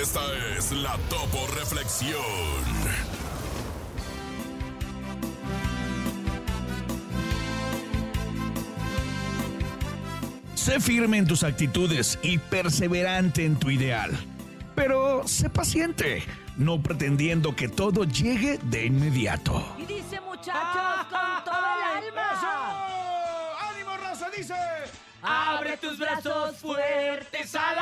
Esta es la Topo Reflexión. Sé firme en tus actitudes y perseverante en tu ideal. Pero sé paciente, no pretendiendo que todo llegue de inmediato. Y dice muchachos con todo el alma. ¡Ánimo, raza! Dice. Abre tus brazos fuertes a la